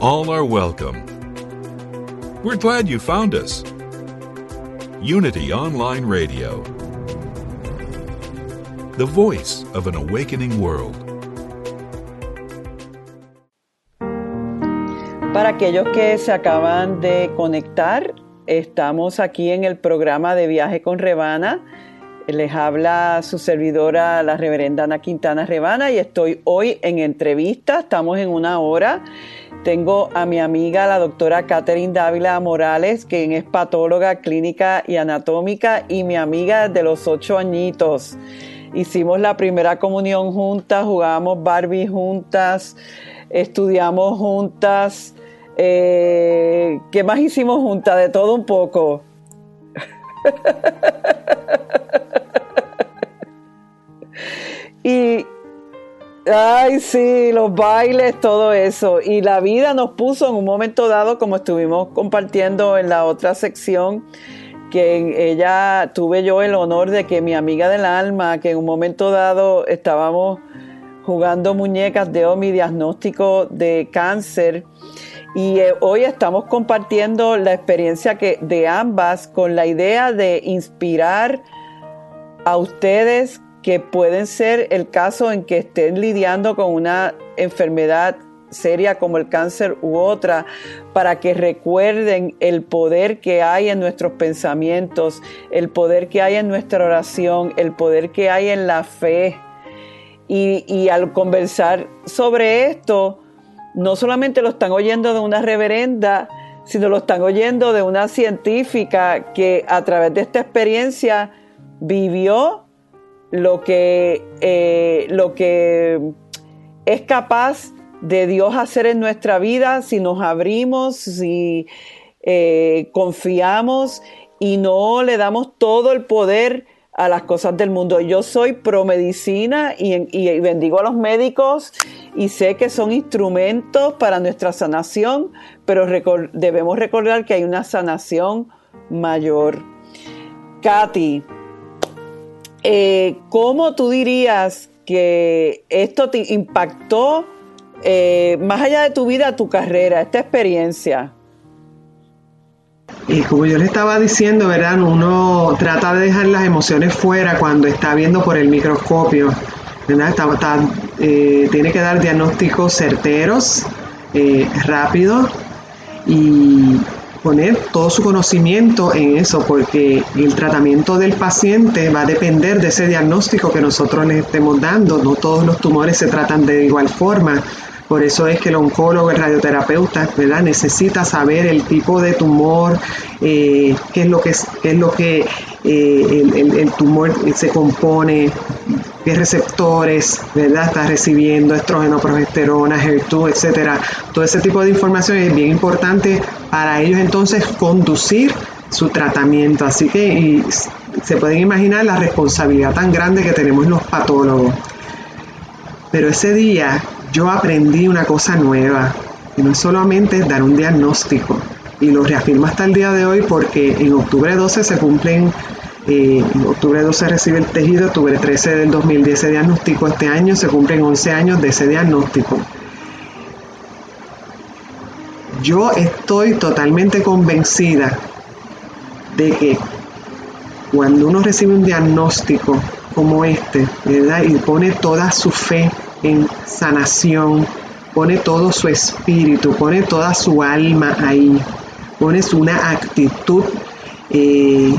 All are welcome. We're glad you found us. Unity Online Radio, the voice of an awakening world. Para aquellos que se acaban de conectar, estamos aquí en el programa de Viaje con Rebana. Les habla su servidora, la reverenda Ana Quintana Rebana, y estoy hoy en entrevista. Estamos en una hora. Tengo a mi amiga, la doctora Catherine Dávila Morales, quien es patóloga clínica y anatómica, y mi amiga de los ocho añitos. Hicimos la primera comunión juntas, jugábamos Barbie juntas, estudiamos juntas. Eh, ¿Qué más hicimos juntas? De todo un poco. y, ay, sí, los bailes, todo eso. Y la vida nos puso en un momento dado, como estuvimos compartiendo en la otra sección, que ella tuve yo el honor de que mi amiga del alma, que en un momento dado estábamos jugando muñecas de mi diagnóstico de cáncer y eh, hoy estamos compartiendo la experiencia que, de ambas con la idea de inspirar a ustedes que pueden ser el caso en que estén lidiando con una enfermedad seria como el cáncer u otra, para que recuerden el poder que hay en nuestros pensamientos, el poder que hay en nuestra oración, el poder que hay en la fe. Y, y al conversar sobre esto, no solamente lo están oyendo de una reverenda, sino lo están oyendo de una científica que a través de esta experiencia vivió lo que, eh, lo que es capaz de Dios hacer en nuestra vida si nos abrimos, si eh, confiamos y no le damos todo el poder a las cosas del mundo. Yo soy pro medicina y, y, bendigo a los médicos y sé que son instrumentos para nuestra sanación, pero debemos recordar que hay una sanación mayor. Katy, eh, ¿cómo tú dirías que esto te impactó eh, más allá de tu vida, tu carrera, esta experiencia? Y como yo le estaba diciendo, ¿verdad? Uno trata de dejar las emociones fuera cuando está viendo por el microscopio, ¿verdad? Eh, tiene que dar diagnósticos certeros, eh, rápidos y poner todo su conocimiento en eso, porque el tratamiento del paciente va a depender de ese diagnóstico que nosotros le estemos dando. No todos los tumores se tratan de igual forma. Por eso es que el oncólogo, el radioterapeuta, ¿verdad? necesita saber el tipo de tumor, eh, qué es lo que, es, es lo que eh, el, tumor se compone, qué receptores ¿verdad? está recibiendo, estrógeno, progesterona, HER2, etcétera. Todo ese tipo de información es bien importante para ellos entonces conducir su tratamiento. Así que se pueden imaginar la responsabilidad tan grande que tenemos los patólogos. Pero ese día yo aprendí una cosa nueva, y no es solamente dar un diagnóstico, y lo reafirmo hasta el día de hoy porque en octubre 12 se cumplen, eh, en octubre 12 recibe el tejido, octubre 13 del 2010 ese diagnóstico, este año se cumplen 11 años de ese diagnóstico. Yo estoy totalmente convencida de que cuando uno recibe un diagnóstico como este, ¿verdad? Y pone toda su fe en sanación, pone todo su espíritu, pone toda su alma ahí, pones una actitud, eh,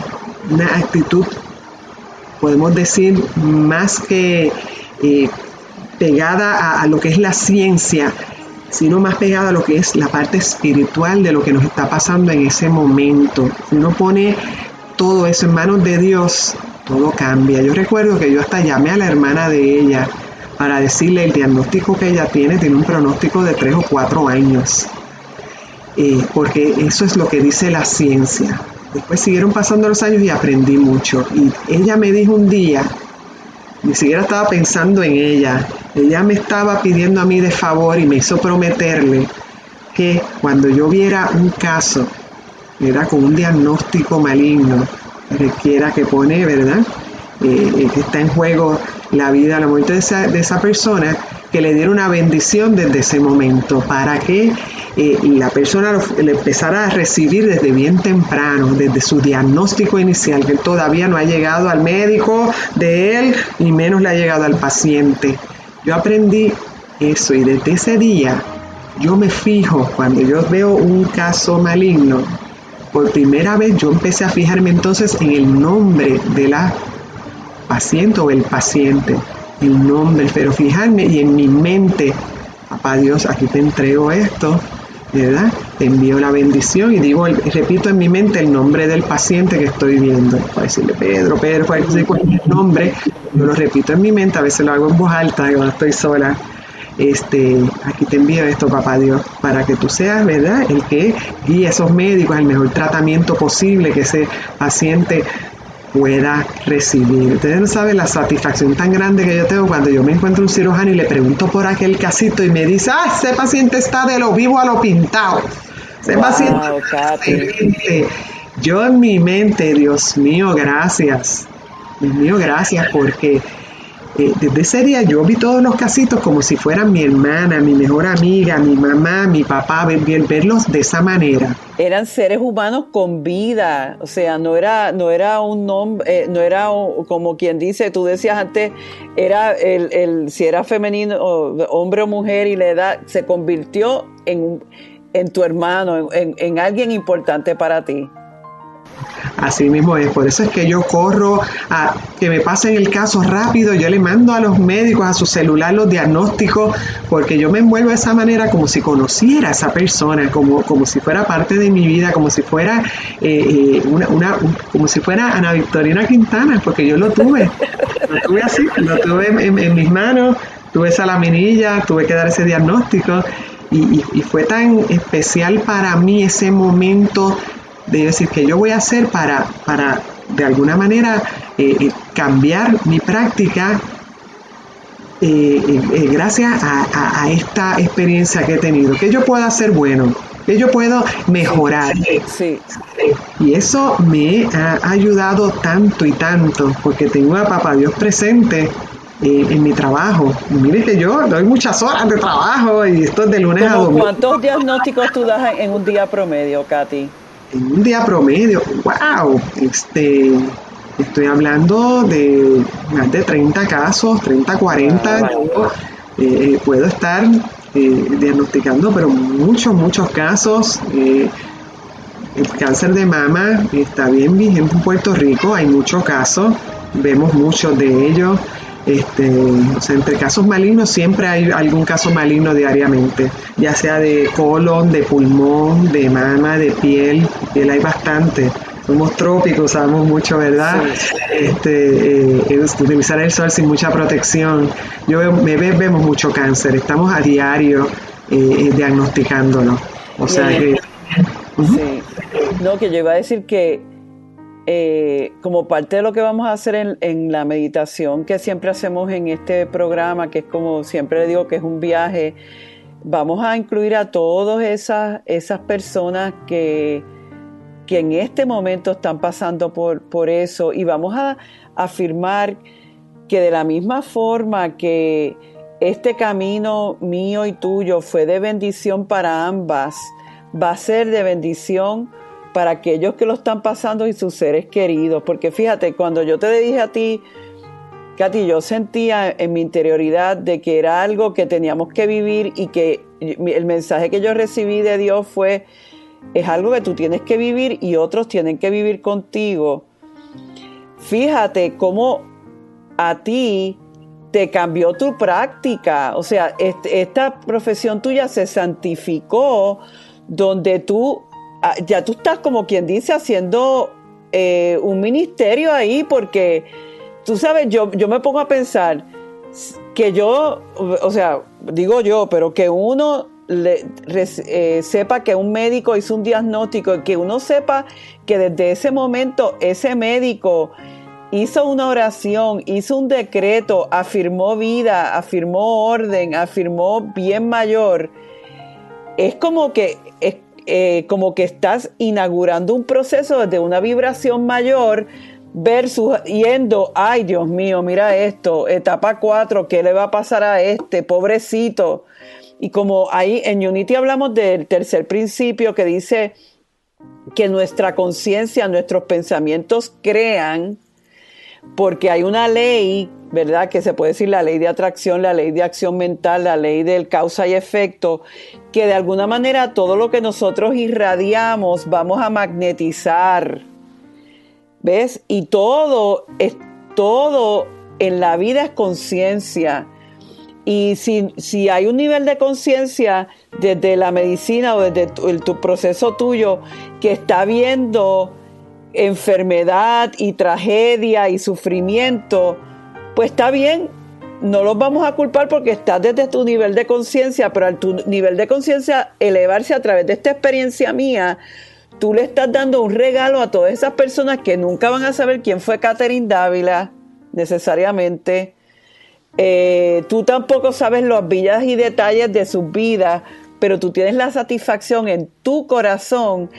una actitud, podemos decir, más que eh, pegada a, lo que es la ciencia, sino más pegada a lo que es la parte espiritual de lo que nos está pasando en ese momento. Si uno pone todo eso en manos de Dios, todo cambia. Yo recuerdo que yo hasta llamé a la hermana de ella para decirle el diagnóstico que ella tiene, tiene un pronóstico de tres o cuatro años, eh, porque eso es lo que dice la ciencia. Después siguieron pasando los años y aprendí mucho. Y ella me dijo un día, ni siquiera estaba pensando en ella, ella me estaba pidiendo a mí de favor y me hizo prometerle que cuando yo viera un caso, era con un diagnóstico maligno, requiera que pone, ¿verdad? Eh, eh, que está en juego la vida, la muerte de esa, de esa persona, que le diera una bendición desde ese momento, para que eh, la persona le empezara a recibir desde bien temprano, desde su diagnóstico inicial, que todavía no ha llegado al médico de él, ni menos le ha llegado al paciente. Yo aprendí eso y desde ese día yo me fijo cuando yo veo un caso maligno, por primera vez yo empecé a fijarme entonces en el nombre de la paciente o el paciente, el nombre, pero fijarme y en mi mente, papá Dios, aquí te entrego esto, ¿verdad? Envío la bendición y digo, repito en mi mente el nombre del paciente que estoy viendo. Puede decirle Pedro, Pedro, cualquier nombre, yo lo repito en mi mente, a veces lo hago en voz alta cuando estoy sola. Este, aquí te envío esto, papá Dios, para que tú seas, ¿verdad? El que guíe a esos médicos al mejor tratamiento posible, que ese paciente pueda recibir. Ustedes no saben la satisfacción tan grande que yo tengo cuando yo me encuentro un cirujano y le pregunto por aquel casito y me dice, ah, ese paciente está de lo vivo a lo pintado. Ese paciente Yo en mi mente, Dios mío, gracias. Dios mío, gracias porque desde ese día yo vi todos los casitos como si fueran mi hermana, mi mejor amiga, mi mamá, mi papá, ver, verlos de esa manera. Eran seres humanos con vida, o sea, no era, no era un nombre, eh, no era como quien dice, tú decías antes, era el, el si era femenino, hombre o mujer y la edad, se convirtió en, en tu hermano, en, en alguien importante para ti. Así mismo es, por eso es que yo corro a que me pasen el caso rápido, yo le mando a los médicos a su celular los diagnósticos, porque yo me envuelvo de esa manera como si conociera a esa persona, como, como si fuera parte de mi vida, como si fuera eh, eh, una, como si fuera Ana Victorina Quintana, porque yo lo tuve, lo tuve así, lo tuve en, mis manos, tuve esa laminilla, tuve que dar ese diagnóstico. y, fue tan especial para mí ese momento de decir que yo voy a hacer para, para de alguna manera eh, eh, cambiar mi práctica eh, gracias a, esta experiencia que he tenido. ¿Qué yo puedo hacer bueno? ¿Qué yo puedo mejorar? Sí. Y eso me ha ayudado tanto y tanto, porque tengo a Papá Dios presente en mi trabajo. mire que yo doy muchas horas de trabajo y esto es de lunes a domingo. ¿Cuántos diagnósticos tú das en un día promedio, Katy? En un día promedio, wow, este, estoy hablando de más de 30 casos, 30, 40, eh, puedo estar eh, diagnosticando, pero muchos, muchos casos. Eh, el cáncer de mama está bien vigente en Puerto Rico, hay muchos casos, vemos muchos de ellos. Este, o sea, entre casos malignos siempre hay algún caso maligno diariamente, ya sea de colon, de pulmón, de mama, de piel, piel hay bastante. Somos trópicos, usamos mucho, ¿verdad? Este, eh, utilizar el sol sin mucha protección. Yo me vemos mucho cáncer, estamos a diario eh, eh, diagnosticándolo. O sea que... Sí. No, que yo iba a decir que eh, como parte de lo que vamos a hacer en, la meditación que siempre hacemos en este programa, que es como siempre le digo que es un viaje, vamos a incluir a todas esas, esas personas que, que en este momento están pasando por, por eso y vamos a afirmar que de la misma forma que este camino mío y tuyo fue de bendición para ambas, va a ser de bendición para aquellos que lo están pasando y sus seres queridos. Porque fíjate, cuando yo te dije a ti, Katy, yo sentía en mi interioridad de que era algo que teníamos que vivir y que el mensaje que yo recibí de Dios fue, es algo que tú tienes que vivir y otros tienen que vivir contigo. Fíjate cómo a ti te cambió tu práctica, o sea, esta profesión tuya se santificó donde tú ya tú estás como quien dice haciendo eh, un ministerio ahí porque tú sabes, yo, yo me pongo a pensar, que yo, o sea, digo yo, pero que uno eh, sepa que un médico hizo un diagnóstico, que uno sepa que desde ese momento ese médico hizo una oración, hizo un decreto, afirmó vida, afirmó orden, afirmó bien mayor, es como que, es, eh, como que estás inaugurando un proceso desde una vibración mayor versus yendo, ay Dios mío, mira esto, etapa 4, ¿qué le va a pasar a este? Pobrecito. Y como ahí en Unity hablamos del tercer principio que dice que nuestra conciencia, nuestros pensamientos crean, porque hay una ley, ¿verdad? Que se puede decir la ley de atracción, la ley de acción mental, la ley del causa y efecto, que de alguna manera todo lo que nosotros irradiamos vamos a magnetizar. ¿Ves? Y todo es todo en la vida es conciencia. Y si, si, hay un nivel de conciencia desde la medicina o desde tu, tu proceso tuyo que está viendo enfermedad y tragedia y sufrimiento, pues está bien, no los vamos a culpar porque estás desde tu nivel de conciencia, pero al tu nivel de conciencia elevarse a través de esta experiencia mía, tú le estás dando un regalo a todas esas personas que nunca van a saber quién fue Catherine Dávila, necesariamente. Eh, tú tampoco sabes los villas y detalles de sus vidas, pero tú tienes la satisfacción en tu corazón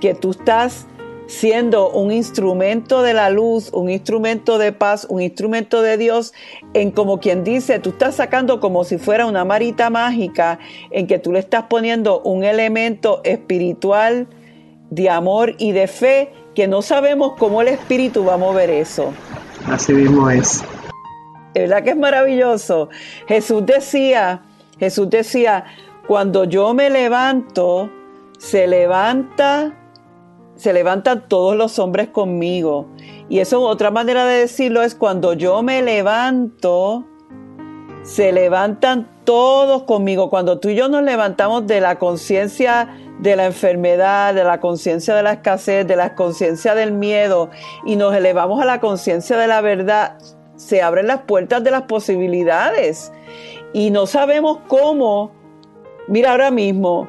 que tú estás siendo un instrumento de la luz, un instrumento de paz, un instrumento de Dios, en como quien dice, tú estás sacando como si fuera una marita mágica, en que tú le estás poniendo un elemento espiritual de amor y de fe, que no sabemos cómo el espíritu va a mover eso. Así mismo es. ¿Verdad que es maravilloso? Jesús decía, Jesús decía, cuando yo me levanto, se levanta se levantan todos los hombres conmigo. Y eso otra manera de decirlo es cuando yo me levanto, se levantan todos conmigo. Cuando tú y yo nos levantamos de la conciencia de la enfermedad, de la conciencia de la escasez, de la conciencia del miedo y nos elevamos a la conciencia de la verdad, se abren las puertas de las posibilidades. Y no sabemos cómo. Mira ahora mismo,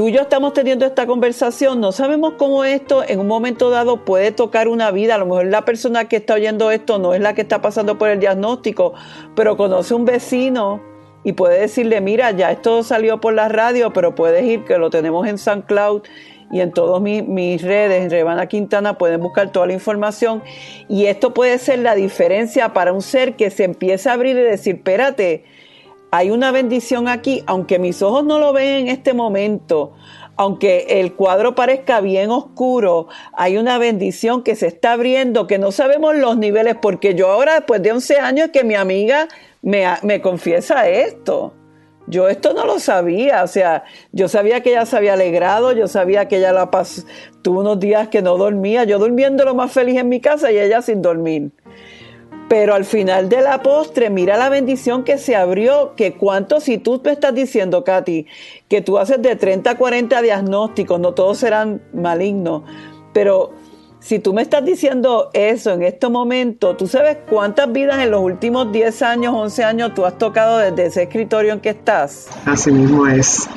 tú y yo estamos teniendo esta conversación, no sabemos cómo esto en un momento dado puede tocar una vida. A lo mejor la persona que está oyendo esto no es la que está pasando por el diagnóstico, pero conoce un vecino y puede decirle, mira, ya esto salió por la radio, pero puedes ir, que lo tenemos en SoundCloud y en todas mis, redes, en Rebana Quintana, pueden buscar toda la información. Y esto puede ser la diferencia para un ser que se empieza a abrir y decir, espérate, hay una bendición aquí, aunque mis ojos no lo ven en este momento, aunque el cuadro parezca bien oscuro, hay una bendición que se está abriendo, que no sabemos los niveles, porque yo ahora, después de 11 años, que mi amiga me, me confiesa esto. Yo esto no lo sabía, o sea, yo sabía que ella se había alegrado, yo sabía que ella la pasó, tuvo unos días que no dormía, yo durmiendo lo más feliz en mi casa y ella sin dormir. Pero al final de la postre, mira la bendición que se abrió, que cuánto, si tú me estás diciendo, Katy, que tú haces de 30 a 40 diagnósticos, no todos serán malignos, pero si tú me estás diciendo eso en este momento, tú sabes cuántas vidas en los últimos 10 años, 11 años tú has tocado desde ese escritorio en que estás. Así mismo es.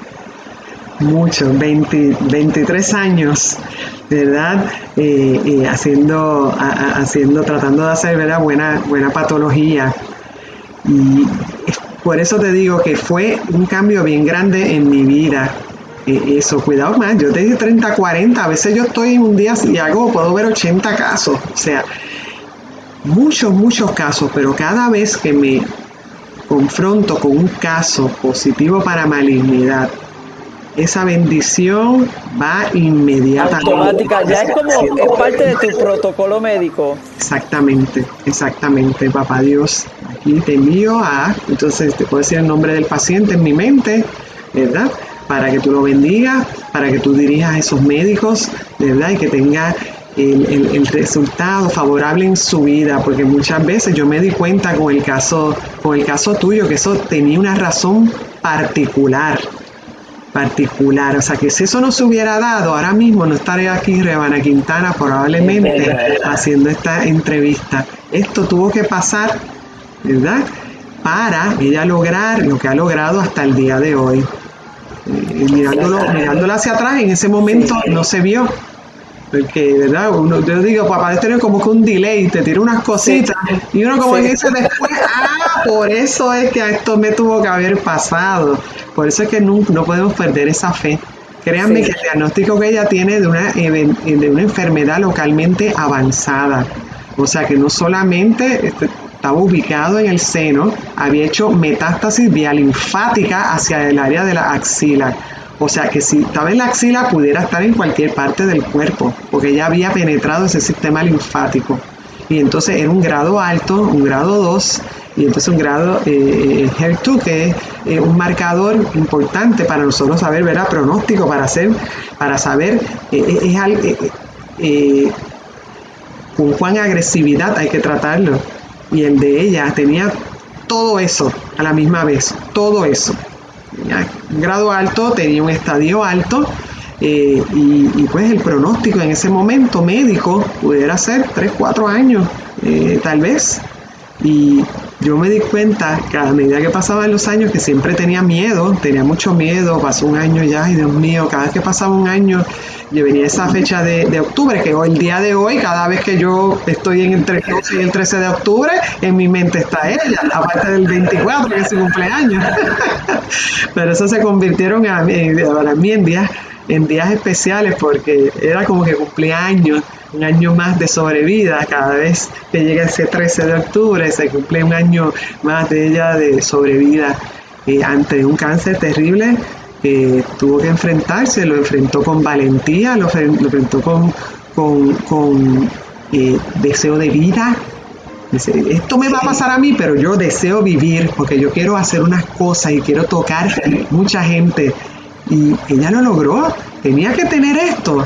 Mucho, 23 años ¿verdad? Eh, eh, haciendo, haciendo, tratando de hacer ¿verdad? Buena, buena patología. Y por eso te digo que fue un cambio bien grande en mi vida. Eh, eso, cuidado más, yo te dije 30, 40, a veces yo estoy en un día y hago, puedo ver 80 casos, o sea, muchos, muchos casos, pero cada vez que me confronto con un caso positivo para malignidad, esa bendición va inmediatamente. Automática, ya es como, es parte de tu protocolo médico. Exactamente, exactamente, papá Dios. Aquí te envío a, entonces te puedo decir el nombre del paciente en mi mente, ¿verdad? Para que tú lo bendigas, para que tú dirijas a esos médicos, ¿verdad? Y que tenga el, el, resultado favorable en su vida, porque muchas veces yo me di cuenta con el caso, con el caso tuyo, que eso tenía una razón particular particular. O sea que si eso no se hubiera dado, ahora mismo no estaría aquí Rebana Quintana probablemente haciendo esta entrevista. Esto tuvo que pasar, ¿verdad? para ella lograr lo que ha logrado hasta el día de hoy. Eh, mirándolo, hacia atrás, en ese momento no se vio. Porque, ¿verdad? Uno, yo digo, papá, tener como que un delay, te tira unas cositas, y uno como dice después, ah, por eso es que esto me tuvo que haber pasado. Por eso es que no, no podemos perder esa fe. Créanme que el diagnóstico que ella tiene de una, de una enfermedad localmente avanzada. O sea que no solamente este, estaba ubicado en el seno, había hecho metástasis vía linfática hacia el área de la axila. O sea que si estaba en la axila pudiera estar en cualquier parte del cuerpo, porque ya había penetrado ese sistema linfático. Y entonces era un grado alto, un grado 2, y entonces un grado eh, HER2, que es eh, un marcador importante para nosotros saber, ¿verdad? Pronóstico, para hacer, para saber, eh, es, con cuán agresividad hay que tratarlo y el de ella tenía todo eso a la misma vez, todo eso. Un grado alto, tenía un estadio alto eh, y, pues el pronóstico en ese momento médico pudiera ser 3, 4 años, eh, tal vez. Y yo me di cuenta que a medida que pasaban los años que siempre tenía miedo, tenía mucho miedo, pasó un año ya y Dios mío, cada vez que pasaba un año yo venía esa fecha de, octubre, que hoy, el día de hoy, cada vez que yo estoy en el 12 y el 13 de octubre, en mi mente está ella, aparte del 24, que es su cumpleaños. Pero eso se convirtieron a mí, en días, en días especiales porque era como que cumplía años, un año más de sobrevida, cada vez que llega ese 13 de octubre se cumple un año más de ella de sobrevida eh, ante un cáncer terrible tuvo que enfrentarse, lo enfrentó con valentía, lo, enfrentó con, con, eh, deseo de vida. esto me va a pasar a mí, pero yo deseo vivir porque yo quiero hacer unas cosas y quiero tocar mucha gente. Y ella lo logró. Tenía que tener esto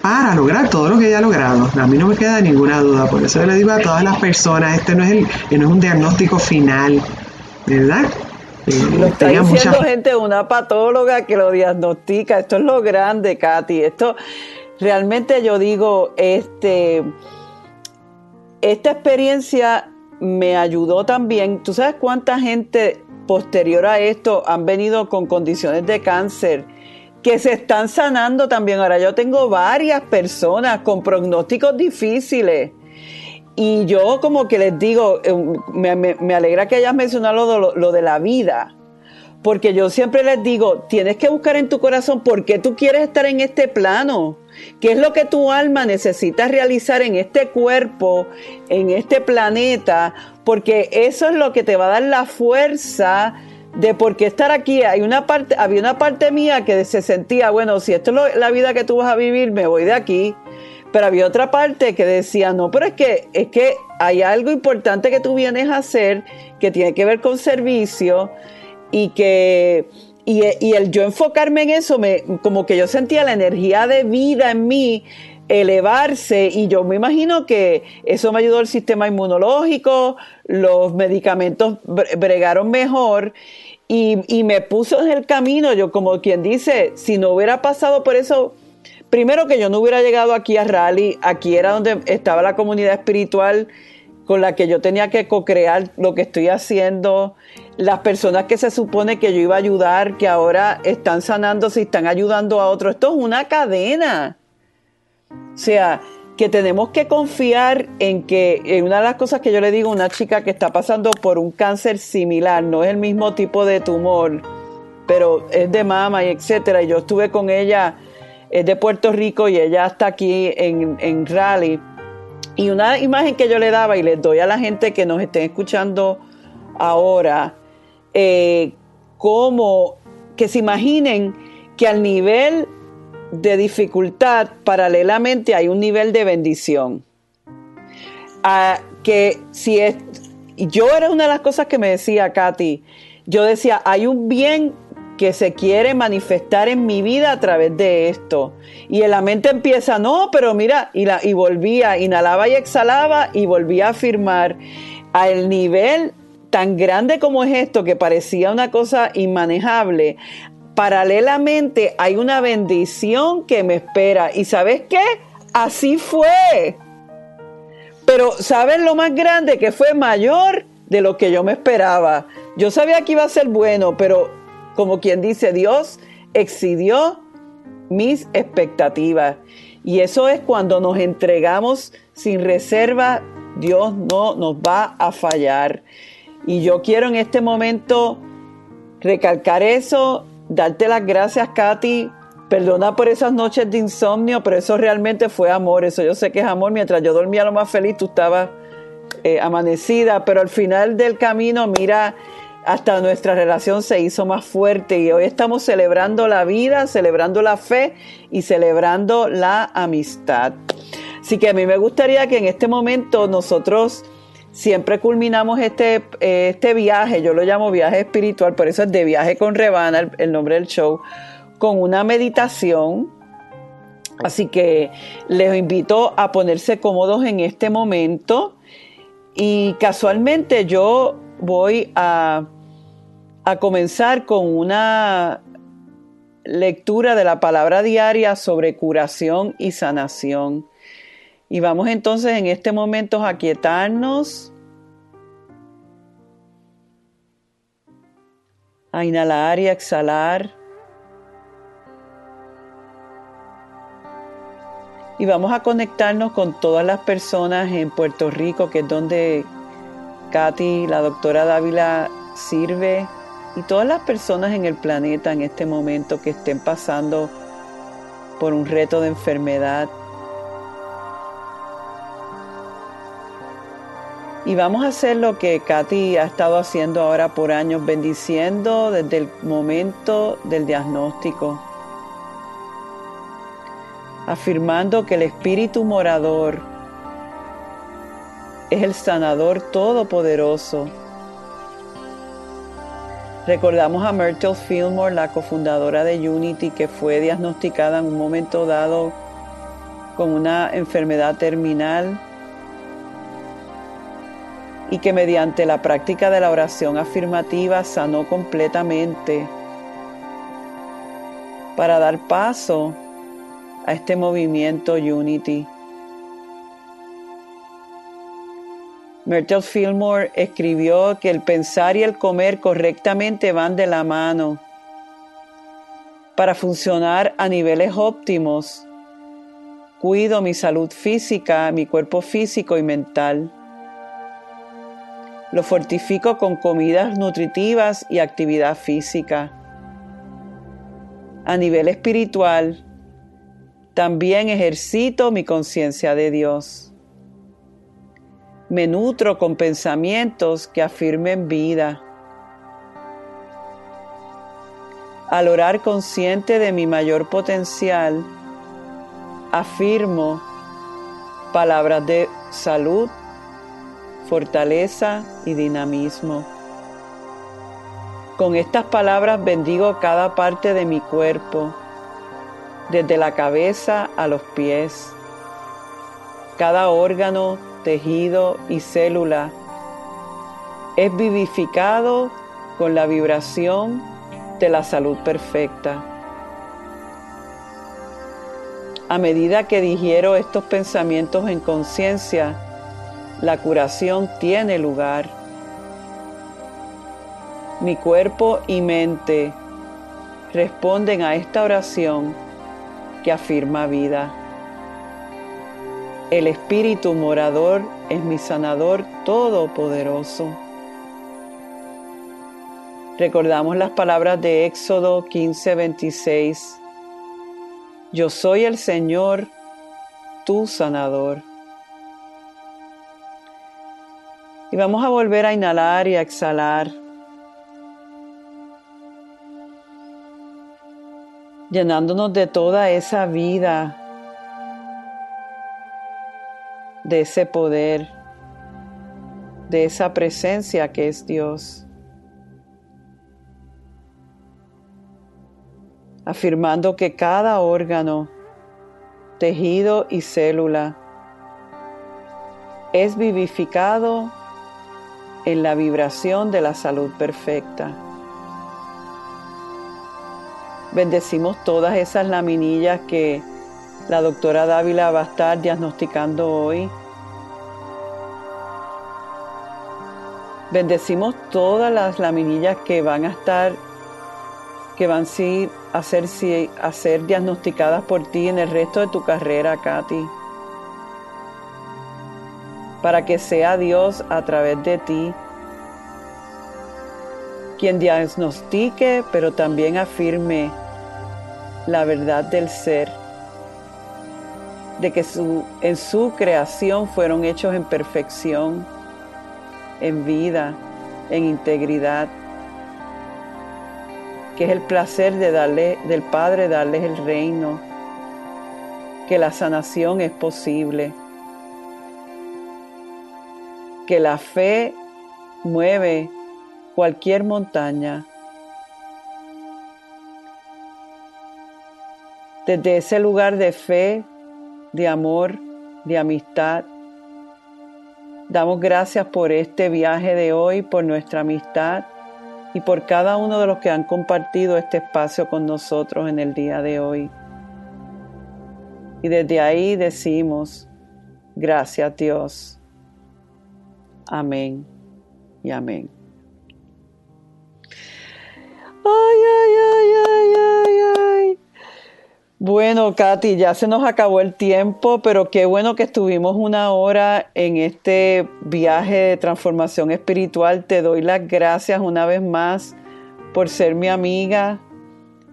para lograr todo lo que ella ha logrado. A mí no me queda ninguna duda. Por eso le digo a todas las personas, este no es, el, no es un diagnóstico final, ¿verdad? Lo está diciendo gente, una patóloga que lo diagnostica. Esto es lo grande, Katy. Esto realmente yo digo, este, esta experiencia me ayudó también. ¿Tú sabes cuánta gente posterior a esto han venido con condiciones de cáncer? que se están sanando también. Ahora yo tengo varias personas con pronósticos difíciles y yo como que les digo, eh, me, alegra que hayas mencionado lo, de la vida, porque yo siempre les digo, tienes que buscar en tu corazón por qué tú quieres estar en este plano, qué es lo que tu alma necesita realizar en este cuerpo, en este planeta, porque eso es lo que te va a dar la fuerza de por qué estar aquí. Hay una parte, había una parte mía que se sentía, bueno, si esto es la vida que tú vas a vivir, me voy de aquí. Pero había otra parte que decía, no, pero es que, es que hay algo importante que tú vienes a hacer que tiene que ver con servicio y que y, el yo enfocarme en eso, me, como que yo sentía la energía de vida en mí elevarse y yo me imagino que eso me ayudó al sistema inmunológico, los medicamentos bregaron mejor y, y me puso en el camino, yo como quien dice, si no hubiera pasado por eso, primero que yo no hubiera llegado aquí a Rally, aquí era donde estaba la comunidad espiritual con la que yo tenía que co-crear lo que estoy haciendo, las personas que se supone que yo iba a ayudar, que ahora están sanándose y están ayudando a otros. Esto es una cadena. O sea, que tenemos que confiar en que en una de las cosas que yo le digo a una chica que está pasando por un cáncer similar, no es el mismo tipo de tumor, pero es de mama y etcétera, y yo estuve con ella es de Puerto Rico y ella está aquí en, en Raleigh. Y una imagen que yo le daba y les doy a la gente que nos estén escuchando ahora, eh, como que se imaginen que al nivel de dificultad, paralelamente hay un nivel de bendición. Que si es, yo era una de las cosas que me decía Katy, yo decía, hay un bien que se quiere manifestar en mi vida a través de esto. Y en la mente empieza, no, pero mira, y, y volvía, inhalaba y exhalaba y volvía a afirmar al nivel tan grande como es esto, que parecía una cosa inmanejable, paralelamente hay una bendición que me espera. ¿Y sabes qué? Así fue. Pero ¿sabes lo más grande que fue mayor de lo que yo me esperaba. Yo sabía que iba a ser bueno, pero como quien dice, Dios excedió mis expectativas. Y eso es cuando nos entregamos sin reserva, Dios no nos va a fallar. Y yo quiero en este momento recalcar eso, darte las gracias, Katy. Perdona por esas noches de insomnio, pero eso realmente fue amor. Eso yo sé que es amor. Mientras yo dormía lo más feliz, tú estabas eh, amanecida. Pero al final del camino, mira, hasta nuestra relación se hizo más fuerte y hoy estamos celebrando la vida, celebrando la fe y celebrando la amistad. Así que a mí me gustaría que en este momento nosotros siempre culminamos este, este viaje, yo lo llamo viaje espiritual, por eso es de viaje con Rebana, el, nombre del show, con una meditación. Así que les invito a ponerse cómodos en este momento y casualmente yo voy a, a comenzar con una lectura de la palabra diaria sobre curación y sanación. Y vamos entonces en este momento a quietarnos, a inhalar y a exhalar. Y vamos a conectarnos con todas las personas en Puerto Rico, que es donde Katy, la doctora Dávila, sirve, y todas las personas en el planeta en este momento que estén pasando por un reto de enfermedad. Y vamos a hacer lo que Katy ha estado haciendo ahora por años, bendiciendo desde el momento del diagnóstico, afirmando que el Espíritu morador es el sanador todopoderoso. Recordamos a Myrtle Fillmore, la cofundadora de Unity, que fue diagnosticada en un momento dado con una enfermedad terminal y que mediante la práctica de la oración afirmativa sanó completamente para dar paso a este movimiento Unity. Myrtle Fillmore escribió que el pensar y el comer correctamente van de la mano. Para funcionar a niveles óptimos, cuido mi salud física, mi cuerpo físico y mental. Lo fortifico con comidas nutritivas y actividad física. A nivel espiritual, también ejercito mi conciencia de Dios. Me nutro con pensamientos que afirmen vida. Al orar consciente de mi mayor potencial, afirmo palabras de salud, fortaleza y dinamismo. Con estas palabras bendigo cada parte de mi cuerpo, desde la cabeza a los pies. Cada órgano, tejido y célula es vivificado con la vibración de la salud perfecta. A medida que digiero estos pensamientos en conciencia, la curación tiene lugar. Mi cuerpo y mente responden a esta oración que afirma vida. El Espíritu morador es mi sanador todopoderoso. Recordamos las palabras de Éxodo 15:26. Yo soy el Señor, tu sanador. Y vamos a volver a inhalar y a exhalar. Llenándonos de toda esa vida, de ese poder, de esa presencia que es Dios. Afirmando que cada órgano, tejido y célula es vivificado en la vibración de la salud perfecta. Bendecimos todas esas laminillas que la doctora Dávila va a estar diagnosticando hoy. Bendecimos todas las laminillas que van a estar, que van a ser, a ser diagnosticadas por ti en el resto de tu carrera, Katy. Para que sea Dios a través de ti quien diagnostique, pero también afirme la verdad del ser, de que en su creación fueron hechos en perfección, en vida, en integridad, que es el placer de darle, del Padre darles el reino, que la sanación es posible, que la fe mueve cualquier montaña. Desde ese lugar de fe, de amor, de amistad, damos gracias por este viaje de hoy, por nuestra amistad y por cada uno de los que han compartido este espacio con nosotros en el día de hoy. Y desde ahí decimos, gracias Dios. Amén y amén. Ay, ay, ay. Bueno, Katy, ya se nos acabó el tiempo, pero qué bueno que estuvimos una hora en este viaje de transformación espiritual. Te doy las gracias una vez más por ser mi amiga,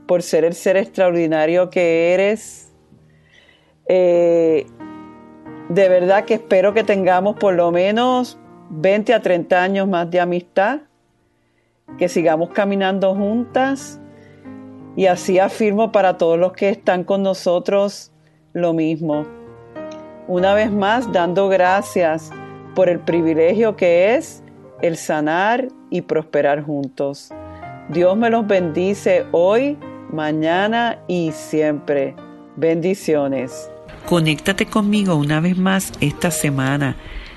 por ser el ser extraordinario que eres. Eh, de verdad que espero que tengamos por lo menos 20 a 30 años más de amistad que sigamos caminando juntas y así afirmo para todos los que están con nosotros lo mismo. Una vez más, dando gracias por el privilegio que es el sanar y prosperar juntos. Dios me los bendice hoy, mañana y siempre. Bendiciones. Conéctate conmigo una vez más esta semana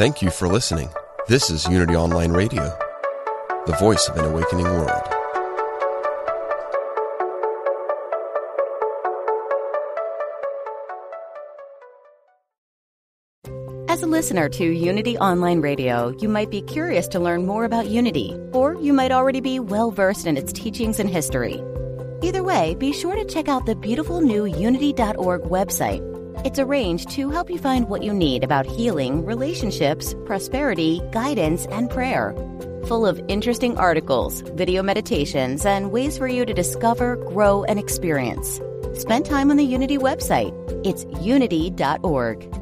Thank you for listening. This is Unity Online Radio, the voice of an awakening world. As a listener to Unity Online Radio, you might be curious to learn more about Unity, or you might already be well versed in its teachings and history. Either way, be sure to check out the beautiful new Unity.org website it's arranged to help you find what you need about healing, relationships, prosperity, guidance, and prayer. Full of interesting articles, video meditations, and ways for you to discover, grow, and experience. Spend time on the Unity website. It's unity.org.